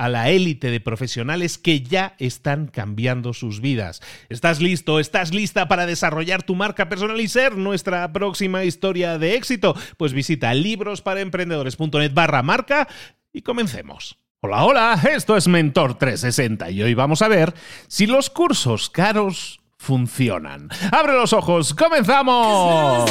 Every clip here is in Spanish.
a la élite de profesionales que ya están cambiando sus vidas. ¿Estás listo? ¿Estás lista para desarrollar tu marca personal y ser nuestra próxima historia de éxito? Pues visita librosparaemprendedores.net barra marca y comencemos. Hola, hola, esto es Mentor 360 y hoy vamos a ver si los cursos caros funcionan. ¡Abre los ojos! ¡Comenzamos!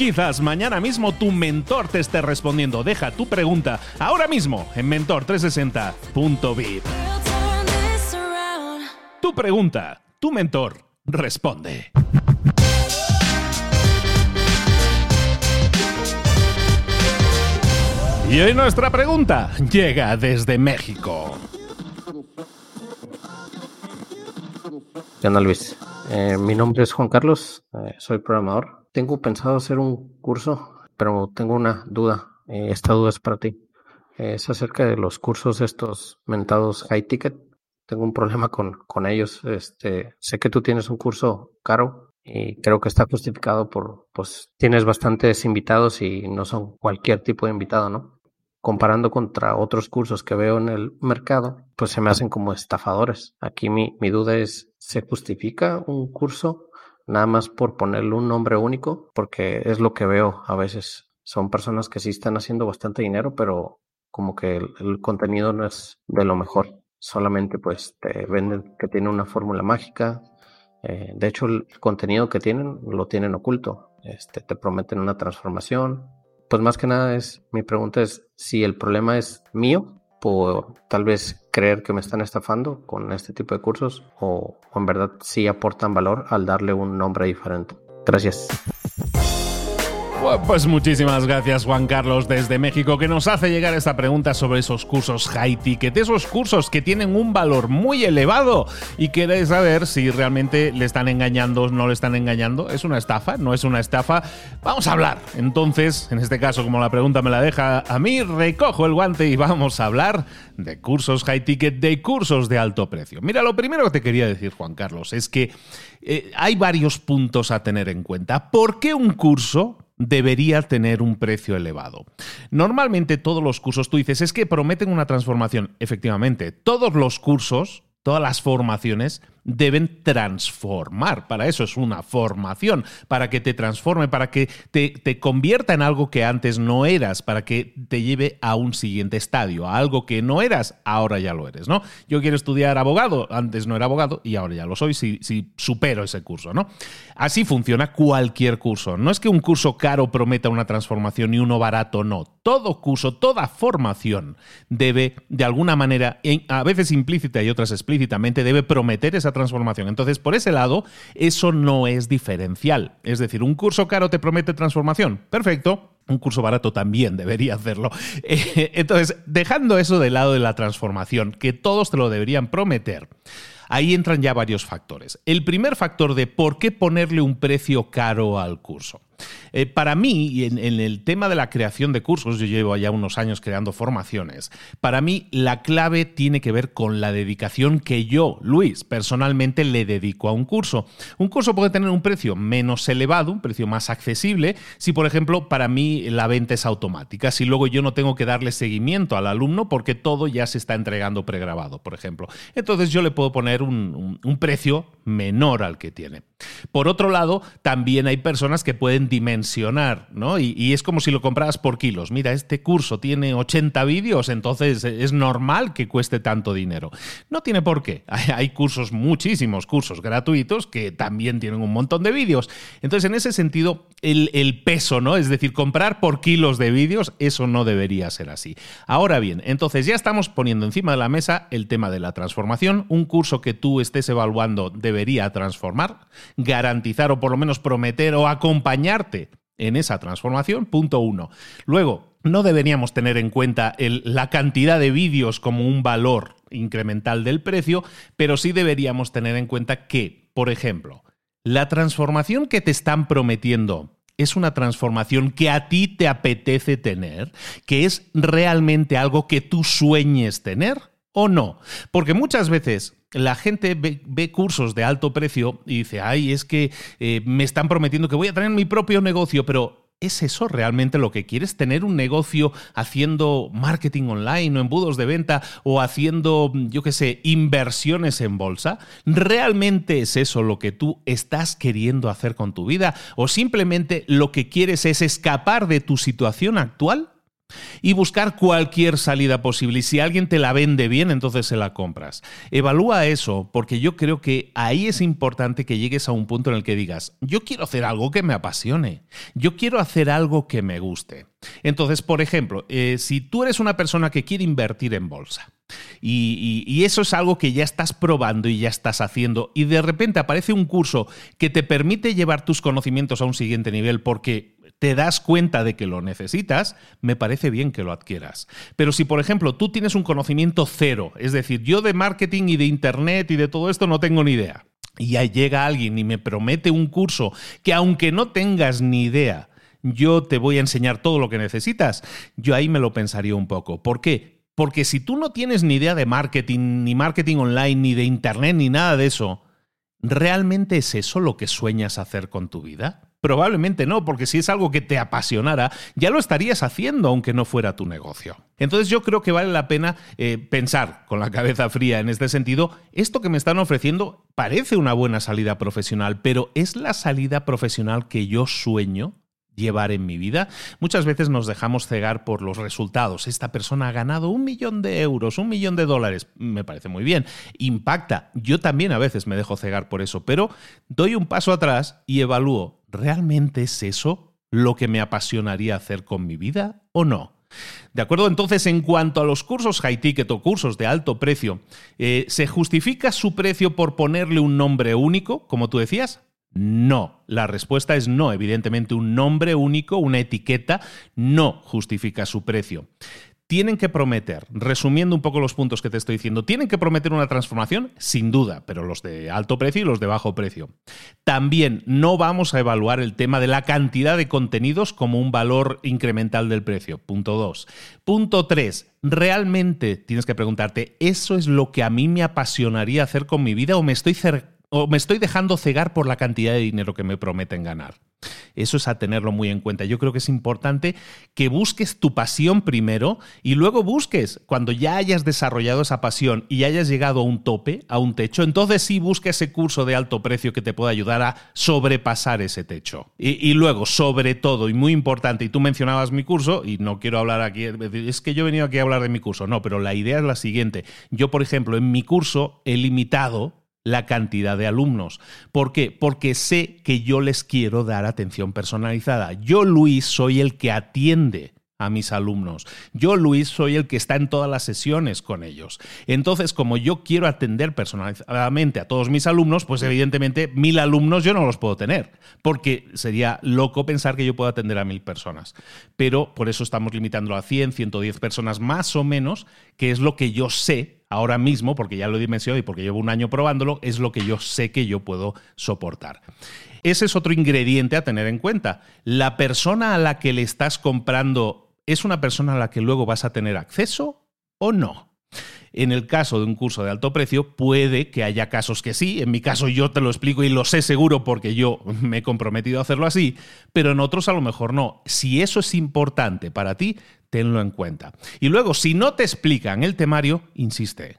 quizás mañana mismo tu mentor te esté respondiendo. Deja tu pregunta ahora mismo en mentor mentor360.vip. Tu pregunta, tu mentor responde. Y hoy nuestra pregunta llega desde México. ¿Qué onda, Luis? Eh, mi nombre es Juan Carlos, eh, soy programador. Tengo pensado hacer un curso, pero tengo una duda. Eh, esta duda es para ti es acerca de los cursos estos mentados high ticket. Tengo un problema con, con ellos. Este, sé que tú tienes un curso caro y creo que está justificado por, pues tienes bastantes invitados y no son cualquier tipo de invitado, ¿no? Comparando contra otros cursos que veo en el mercado, pues se me hacen como estafadores. Aquí mi, mi duda es, ¿se justifica un curso nada más por ponerle un nombre único? Porque es lo que veo a veces. Son personas que sí están haciendo bastante dinero, pero como que el, contenido no es de lo mejor. Solamente pues te venden que tiene una fórmula mágica. Eh, de hecho, el contenido que tienen lo tienen oculto. Este, te prometen una transformación. Pues más que nada es, mi pregunta es si el problema es mío por tal vez creer que me están estafando con este tipo de cursos o, o en verdad sí aportan valor al darle un nombre diferente. Gracias. Pues muchísimas gracias Juan Carlos desde México que nos hace llegar esta pregunta sobre esos cursos high ticket, esos cursos que tienen un valor muy elevado y queréis saber si realmente le están engañando o no le están engañando. ¿Es una estafa? ¿No es una estafa? Vamos a hablar. Entonces, en este caso, como la pregunta me la deja a mí, recojo el guante y vamos a hablar de cursos high ticket, de cursos de alto precio. Mira, lo primero que te quería decir Juan Carlos es que eh, hay varios puntos a tener en cuenta. ¿Por qué un curso debería tener un precio elevado. Normalmente todos los cursos, tú dices, es que prometen una transformación. Efectivamente, todos los cursos, todas las formaciones deben transformar. Para eso es una formación, para que te transforme, para que te, te, convierta en algo que antes no eras, para que te lleve a un siguiente estadio, a algo que no eras, ahora ya lo eres, ¿no? Yo quiero estudiar abogado, antes no era abogado y ahora ya lo soy si, si supero ese curso, ¿no? Así funciona cualquier curso. No es que un curso caro prometa una transformación y uno barato no. Todo curso, toda formación debe, de alguna manera, a veces implícita y otras explícitamente, debe prometer esa transformación. Entonces, por ese lado, eso no es diferencial. Es decir, un curso caro te promete transformación. Perfecto. Un curso barato también debería hacerlo. Entonces, dejando eso de lado de la transformación, que todos te lo deberían prometer, ahí entran ya varios factores. El primer factor de por qué ponerle un precio caro al curso. Eh, para mí, en, en, el tema de la creación de cursos, yo llevo ya unos años creando formaciones, para mí la clave tiene que ver con la dedicación que yo, Luis, personalmente le dedico a un curso. Un curso puede tener un precio menos elevado, un precio más accesible, si por ejemplo para mí la venta es automática, si luego yo no tengo que darle seguimiento al alumno porque todo ya se está entregando pregrabado, por ejemplo. Entonces yo le puedo poner un precio menor al que tiene. Por otro lado, también hay personas que pueden dimensionar, ¿no? Y, es como si lo compraras por kilos. Mira, este curso tiene 80 vídeos, entonces es normal que cueste tanto dinero. No tiene por qué. Hay, cursos, muchísimos cursos gratuitos que también tienen un montón de vídeos. Entonces, en ese sentido, el, el peso, ¿no? Es decir, comprar por kilos de vídeos, eso no debería ser así. Ahora bien, entonces ya estamos poniendo encima de la mesa el tema de la transformación. Un curso que tú estés evaluando debería transformar garantizar o por lo menos prometer o acompañarte en esa transformación, punto uno. Luego, no deberíamos tener en cuenta la cantidad de vídeos como un valor incremental del precio, pero sí deberíamos tener en cuenta que, por ejemplo, la transformación que te están prometiendo es una transformación que a ti te apetece tener, que es realmente algo que tú sueñes tener o no. Porque muchas veces la gente ve, cursos de alto precio y dice, ay, es que eh, me están prometiendo que voy a tener mi propio negocio, pero ¿Es eso realmente lo que quieres? ¿Tener un negocio haciendo marketing online o embudos de venta o haciendo, yo qué sé, inversiones en bolsa? ¿Realmente es eso lo que tú estás queriendo hacer con tu vida? ¿O simplemente lo que quieres es escapar de tu situación actual? Y buscar cualquier salida posible. Y si alguien te la vende bien, entonces se la compras. Evalúa eso, porque yo creo que ahí es importante que llegues a un punto en el que digas, yo quiero hacer algo que me apasione, yo quiero hacer algo que me guste. Entonces, por ejemplo, eh, si tú eres una persona que quiere invertir en bolsa, y, y, eso es algo que ya estás probando y ya estás haciendo, y de repente aparece un curso que te permite llevar tus conocimientos a un siguiente nivel porque te das cuenta de que lo necesitas, me parece bien que lo adquieras. Pero si, por ejemplo, tú tienes un conocimiento cero, es decir, yo de marketing y de Internet y de todo esto no tengo ni idea, y ahí llega alguien y me promete un curso que aunque no tengas ni idea, yo te voy a enseñar todo lo que necesitas, yo ahí me lo pensaría un poco. ¿Por qué? Porque si tú no tienes ni idea de marketing, ni marketing online, ni de Internet, ni nada de eso, ¿realmente es eso lo que sueñas hacer con tu vida? Probablemente no, porque si es algo que te apasionara, ya lo estarías haciendo aunque no fuera tu negocio. Entonces yo creo que vale la pena eh, pensar con la cabeza fría en este sentido, esto que me están ofreciendo parece una buena salida profesional, pero ¿es la salida profesional que yo sueño? Llevar en mi vida. Muchas veces nos dejamos cegar por los resultados. Esta persona ha ganado un millón de euros, un millón de dólares. Me parece muy bien. Impacta. Yo también a veces me dejo cegar por eso, pero doy un paso atrás y evalúo, ¿realmente es eso lo que me apasionaría hacer con mi vida o no? ¿De acuerdo? Entonces, en cuanto a los cursos high ticket o cursos de alto precio, eh, ¿se justifica su precio por ponerle un nombre único, como tú decías? No, la respuesta es no. Evidentemente, un nombre único, una etiqueta, no justifica su precio. Tienen que prometer, resumiendo un poco los puntos que te estoy diciendo, tienen que prometer una transformación, sin duda, pero los de alto precio y los de bajo precio. También no vamos a evaluar el tema de la cantidad de contenidos como un valor incremental del precio. Punto 2. Punto 3. Realmente tienes que preguntarte, ¿eso es lo que a mí me apasionaría hacer con mi vida o me estoy o me estoy dejando cegar por la cantidad de dinero que me prometen ganar. Eso es a tenerlo muy en cuenta. Yo creo que es importante que busques tu pasión primero y luego busques, cuando ya hayas desarrollado esa pasión y hayas llegado a un tope, a un techo, entonces sí busca ese curso de alto precio que te pueda ayudar a sobrepasar ese techo. Y, luego, sobre todo, y muy importante, y tú mencionabas mi curso, y no quiero hablar aquí, es que yo he venido aquí a hablar de mi curso, no, pero la idea es la siguiente. Yo, por ejemplo, en mi curso he limitado la cantidad de alumnos. ¿Por qué? Porque sé que yo les quiero dar atención personalizada. Yo, Luis, soy el que atiende a mis alumnos. Yo, Luis, soy el que está en todas las sesiones con ellos. Entonces, como yo quiero atender personalizadamente a todos mis alumnos, pues evidentemente mil alumnos yo no los puedo tener, porque sería loco pensar que yo puedo atender a mil personas. Pero por eso estamos limitándolo a 100, 110 personas más o menos, que es lo que yo sé ahora mismo, porque ya lo he dimensionado y porque llevo un año probándolo, es lo que yo sé que yo puedo soportar. Ese es otro ingrediente a tener en cuenta. La persona a la que le estás comprando es una persona a la que luego vas a tener acceso o no. En el caso de un curso de alto precio, puede que haya casos que sí. En mi caso yo te lo explico y lo sé seguro porque yo me he comprometido a hacerlo así, pero en otros a lo mejor no. Si eso es importante para ti, tenlo en cuenta. Y luego, si no te explican el temario, insiste.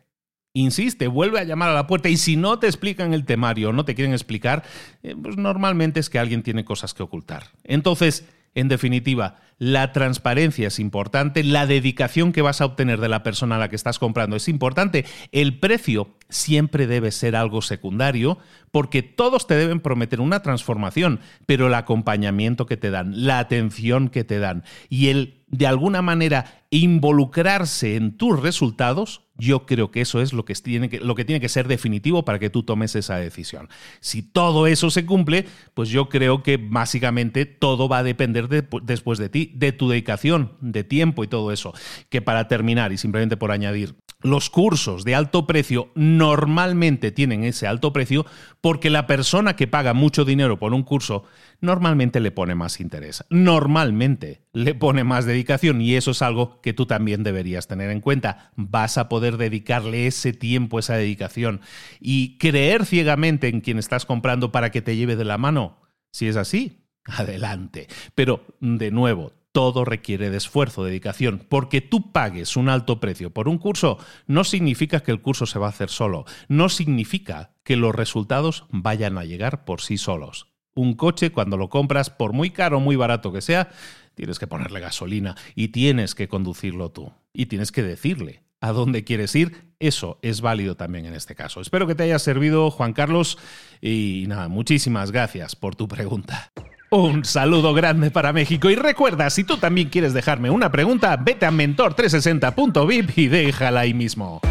Insiste, vuelve a llamar a la puerta y si no te explican el temario no te quieren explicar, eh, pues normalmente es que alguien tiene cosas que ocultar. Entonces, en definitiva, la transparencia es importante, la dedicación que vas a obtener de la persona a la que estás comprando es importante, el precio siempre debe ser algo secundario porque todos te deben prometer una transformación, pero el acompañamiento que te dan, la atención que te dan y el de alguna manera involucrarse en tus resultados, yo creo que eso es lo que, tiene que, lo que tiene que ser definitivo para que tú tomes esa decisión. Si todo eso se cumple, pues yo creo que básicamente todo va a depender después de ti, de tu dedicación, de tiempo y todo eso. Que para terminar, y simplemente por añadir, los cursos de alto precio normalmente tienen ese alto precio porque la persona que paga mucho dinero por un curso normalmente le pone más interés, normalmente le pone más dedicación y eso es algo que tú también deberías tener en cuenta. Vas a poder dedicarle ese tiempo, esa dedicación y creer ciegamente en quien estás comprando para que te lleve de la mano. Si es así, adelante. Pero, de nuevo, todo requiere de esfuerzo, dedicación. Porque tú pagues un alto precio por un curso no significa que el curso se va a hacer solo, no significa que los resultados vayan a llegar por sí solos. Un coche, cuando lo compras, por muy caro o muy barato que sea, tienes que ponerle gasolina y tienes que conducirlo tú. Y tienes que decirle a dónde quieres ir. Eso es válido también en este caso. Espero que te haya servido, Juan Carlos. Y nada, muchísimas gracias por tu pregunta. Un saludo grande para México y recuerda, si tú también quieres dejarme una pregunta, vete a mentor360.vip y déjala ahí mismo.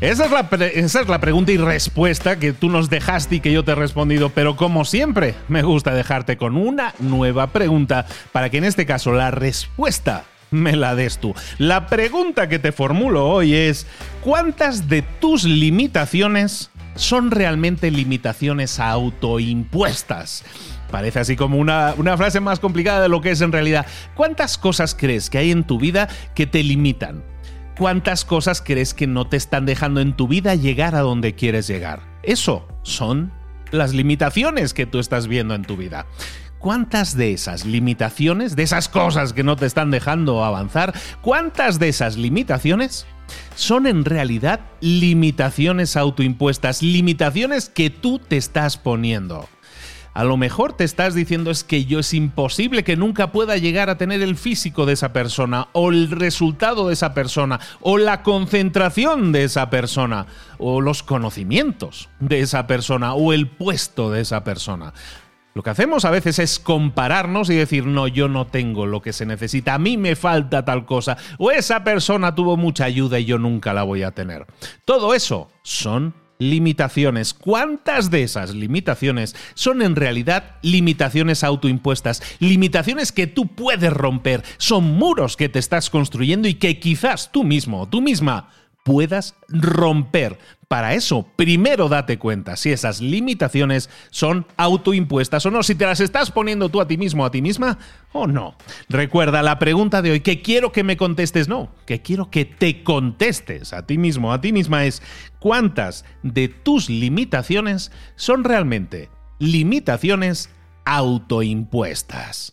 Esa es, la esa es, la pregunta y respuesta que tú nos dejaste y que yo te he respondido, pero como siempre, me gusta dejarte con una nueva pregunta para que en este caso la respuesta me la des tú. La pregunta que te formulo hoy es, ¿cuántas de tus limitaciones son realmente limitaciones autoimpuestas? Parece así como una, una, frase más complicada de lo que es en realidad. ¿Cuántas cosas crees que hay en tu vida que te limitan? ¿Cuántas cosas crees que no te están dejando en tu vida llegar a donde quieres llegar? Eso son las limitaciones que tú estás viendo en tu vida. ¿Cuántas de esas limitaciones, de esas cosas que no te están dejando avanzar, cuántas de esas limitaciones son en realidad limitaciones autoimpuestas, limitaciones que tú te estás poniendo? A lo mejor te estás diciendo es que yo es imposible que nunca pueda llegar a tener el físico de esa persona, o el resultado de esa persona, o la concentración de esa persona, o los conocimientos de esa persona, o el puesto de esa persona. Lo que hacemos a veces es compararnos y decir, no, yo no tengo lo que se necesita, a mí me falta tal cosa, o esa persona tuvo mucha ayuda y yo nunca la voy a tener. Todo eso son limitaciones. ¿Cuántas de esas limitaciones son en realidad limitaciones autoimpuestas? Limitaciones que tú puedes romper, son muros que te estás construyendo y que quizás tú mismo, tú misma, puedas romper. Para eso, primero date cuenta si esas limitaciones son autoimpuestas o no, si te las estás poniendo tú a ti mismo o a ti misma o no. Recuerda la pregunta de hoy, que quiero que me contestes, no, que quiero que te contestes a ti mismo a ti misma es cuántas de tus limitaciones son realmente limitaciones autoimpuestas.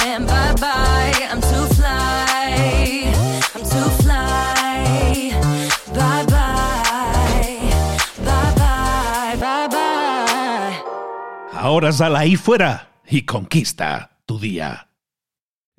Ahora sal ahí fuera y conquista tu día.